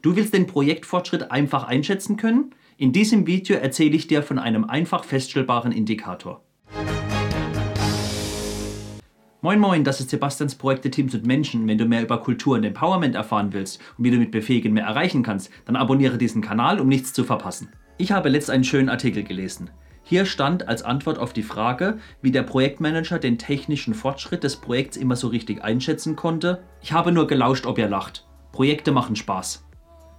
Du willst den Projektfortschritt einfach einschätzen können? In diesem Video erzähle ich dir von einem einfach feststellbaren Indikator. Moin Moin, das ist Sebastians Projekte Teams und Menschen. Wenn du mehr über Kultur und Empowerment erfahren willst und wie du mit Befähigen mehr erreichen kannst, dann abonniere diesen Kanal, um nichts zu verpassen. Ich habe letzt einen schönen Artikel gelesen. Hier stand als Antwort auf die Frage, wie der Projektmanager den technischen Fortschritt des Projekts immer so richtig einschätzen konnte. Ich habe nur gelauscht, ob ihr lacht. Projekte machen Spaß.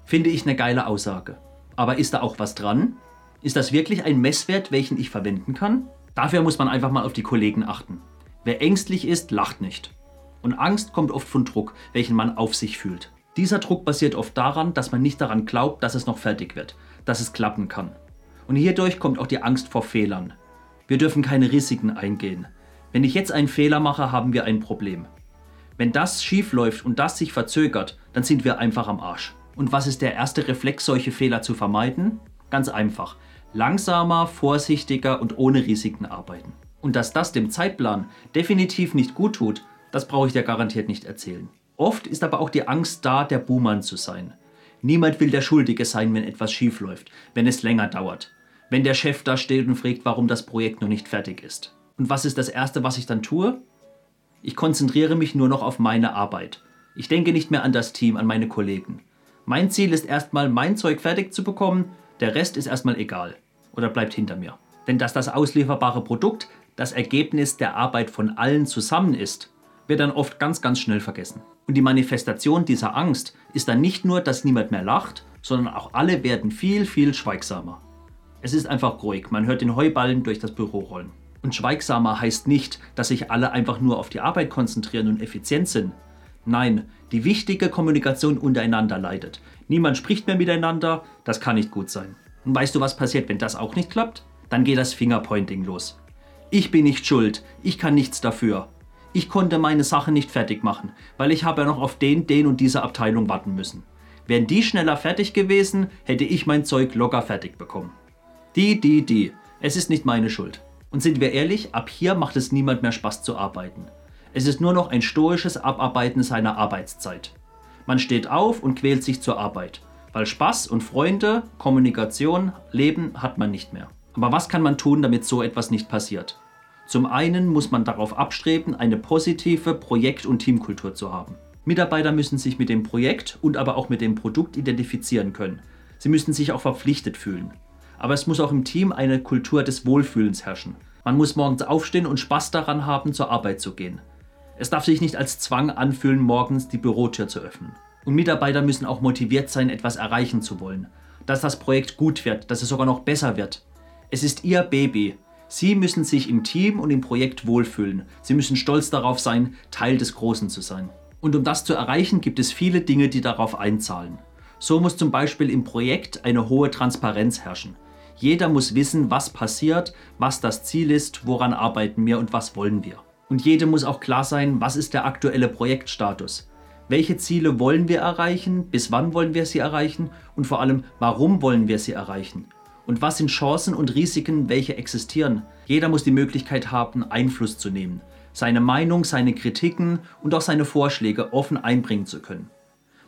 Finde ich eine geile Aussage. Aber ist da auch was dran? Ist das wirklich ein Messwert, welchen ich verwenden kann? Dafür muss man einfach mal auf die Kollegen achten. Wer ängstlich ist, lacht nicht. Und Angst kommt oft von Druck, welchen man auf sich fühlt. Dieser Druck basiert oft daran, dass man nicht daran glaubt, dass es noch fertig wird, dass es klappen kann. Und hierdurch kommt auch die Angst vor Fehlern. Wir dürfen keine Risiken eingehen. Wenn ich jetzt einen Fehler mache, haben wir ein Problem. Wenn das schief läuft und das sich verzögert, dann sind wir einfach am Arsch. Und was ist der erste Reflex, solche Fehler zu vermeiden? Ganz einfach. Langsamer, vorsichtiger und ohne Risiken arbeiten. Und dass das dem Zeitplan definitiv nicht gut tut, das brauche ich dir garantiert nicht erzählen. Oft ist aber auch die Angst da, der Buhmann zu sein. Niemand will der Schuldige sein, wenn etwas schief läuft, wenn es länger dauert. Wenn der Chef da steht und fragt, warum das Projekt noch nicht fertig ist. Und was ist das Erste, was ich dann tue? Ich konzentriere mich nur noch auf meine Arbeit. Ich denke nicht mehr an das Team, an meine Kollegen. Mein Ziel ist erstmal, mein Zeug fertig zu bekommen, der Rest ist erstmal egal oder bleibt hinter mir. Denn dass das auslieferbare Produkt das Ergebnis der Arbeit von allen zusammen ist, wird dann oft ganz, ganz schnell vergessen. Und die Manifestation dieser Angst ist dann nicht nur, dass niemand mehr lacht, sondern auch alle werden viel, viel schweigsamer. Es ist einfach ruhig, man hört den Heuballen durch das Büro rollen. Und schweigsamer heißt nicht, dass sich alle einfach nur auf die Arbeit konzentrieren und effizient sind. Nein, die wichtige Kommunikation untereinander leidet. Niemand spricht mehr miteinander, das kann nicht gut sein. Und weißt du, was passiert, wenn das auch nicht klappt? Dann geht das Fingerpointing los. Ich bin nicht schuld, ich kann nichts dafür. Ich konnte meine Sache nicht fertig machen, weil ich habe ja noch auf den, den und diese Abteilung warten müssen. Wären die schneller fertig gewesen, hätte ich mein Zeug locker fertig bekommen. Die, die, die. Es ist nicht meine Schuld. Und sind wir ehrlich, ab hier macht es niemand mehr Spaß zu arbeiten. Es ist nur noch ein stoisches Abarbeiten seiner Arbeitszeit. Man steht auf und quält sich zur Arbeit, weil Spaß und Freunde, Kommunikation, Leben hat man nicht mehr. Aber was kann man tun, damit so etwas nicht passiert? Zum einen muss man darauf abstreben, eine positive Projekt- und Teamkultur zu haben. Mitarbeiter müssen sich mit dem Projekt und aber auch mit dem Produkt identifizieren können. Sie müssen sich auch verpflichtet fühlen. Aber es muss auch im Team eine Kultur des Wohlfühlens herrschen. Man muss morgens aufstehen und Spaß daran haben, zur Arbeit zu gehen. Es darf sich nicht als Zwang anfühlen, morgens die Bürotür zu öffnen. Und Mitarbeiter müssen auch motiviert sein, etwas erreichen zu wollen. Dass das Projekt gut wird, dass es sogar noch besser wird. Es ist ihr Baby Sie müssen sich im Team und im Projekt wohlfühlen. Sie müssen stolz darauf sein, Teil des Großen zu sein. Und um das zu erreichen, gibt es viele Dinge, die darauf einzahlen. So muss zum Beispiel im Projekt eine hohe Transparenz herrschen. Jeder muss wissen, was passiert, was das Ziel ist, woran arbeiten wir und was wollen wir. Und jedem muss auch klar sein, was ist der aktuelle Projektstatus. Welche Ziele wollen wir erreichen, bis wann wollen wir sie erreichen und vor allem, warum wollen wir sie erreichen. Und was sind Chancen und Risiken, welche existieren? Jeder muss die Möglichkeit haben, Einfluss zu nehmen, seine Meinung, seine Kritiken und auch seine Vorschläge offen einbringen zu können.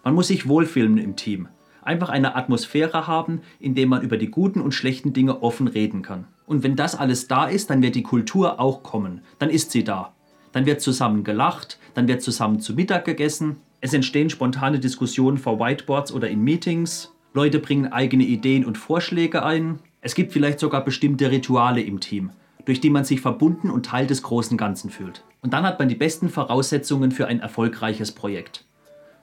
Man muss sich wohlfühlen im Team, einfach eine Atmosphäre haben, in der man über die guten und schlechten Dinge offen reden kann. Und wenn das alles da ist, dann wird die Kultur auch kommen, dann ist sie da. Dann wird zusammen gelacht, dann wird zusammen zu Mittag gegessen, es entstehen spontane Diskussionen vor Whiteboards oder in Meetings, Leute bringen eigene Ideen und Vorschläge ein. Es gibt vielleicht sogar bestimmte Rituale im Team, durch die man sich verbunden und Teil des großen Ganzen fühlt. Und dann hat man die besten Voraussetzungen für ein erfolgreiches Projekt.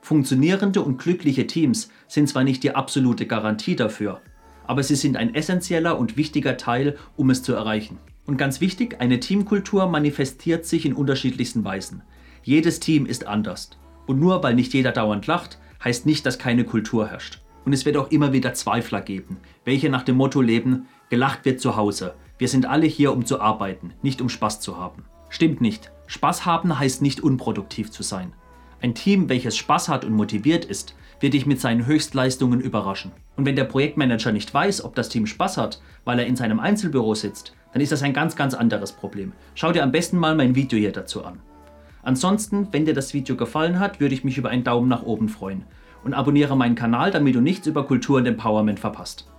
Funktionierende und glückliche Teams sind zwar nicht die absolute Garantie dafür, aber sie sind ein essentieller und wichtiger Teil, um es zu erreichen. Und ganz wichtig, eine Teamkultur manifestiert sich in unterschiedlichsten Weisen. Jedes Team ist anders. Und nur weil nicht jeder dauernd lacht, heißt nicht, dass keine Kultur herrscht. Und es wird auch immer wieder Zweifler geben, welche nach dem Motto leben, gelacht wird zu Hause. Wir sind alle hier, um zu arbeiten, nicht um Spaß zu haben. Stimmt nicht. Spaß haben heißt nicht unproduktiv zu sein. Ein Team, welches Spaß hat und motiviert ist, wird dich mit seinen Höchstleistungen überraschen. Und wenn der Projektmanager nicht weiß, ob das Team Spaß hat, weil er in seinem Einzelbüro sitzt, dann ist das ein ganz, ganz anderes Problem. Schau dir am besten mal mein Video hier dazu an. Ansonsten, wenn dir das Video gefallen hat, würde ich mich über einen Daumen nach oben freuen. und abonniere meinen Kanal, damit du nichts über Kultur und Empowerment verpasst.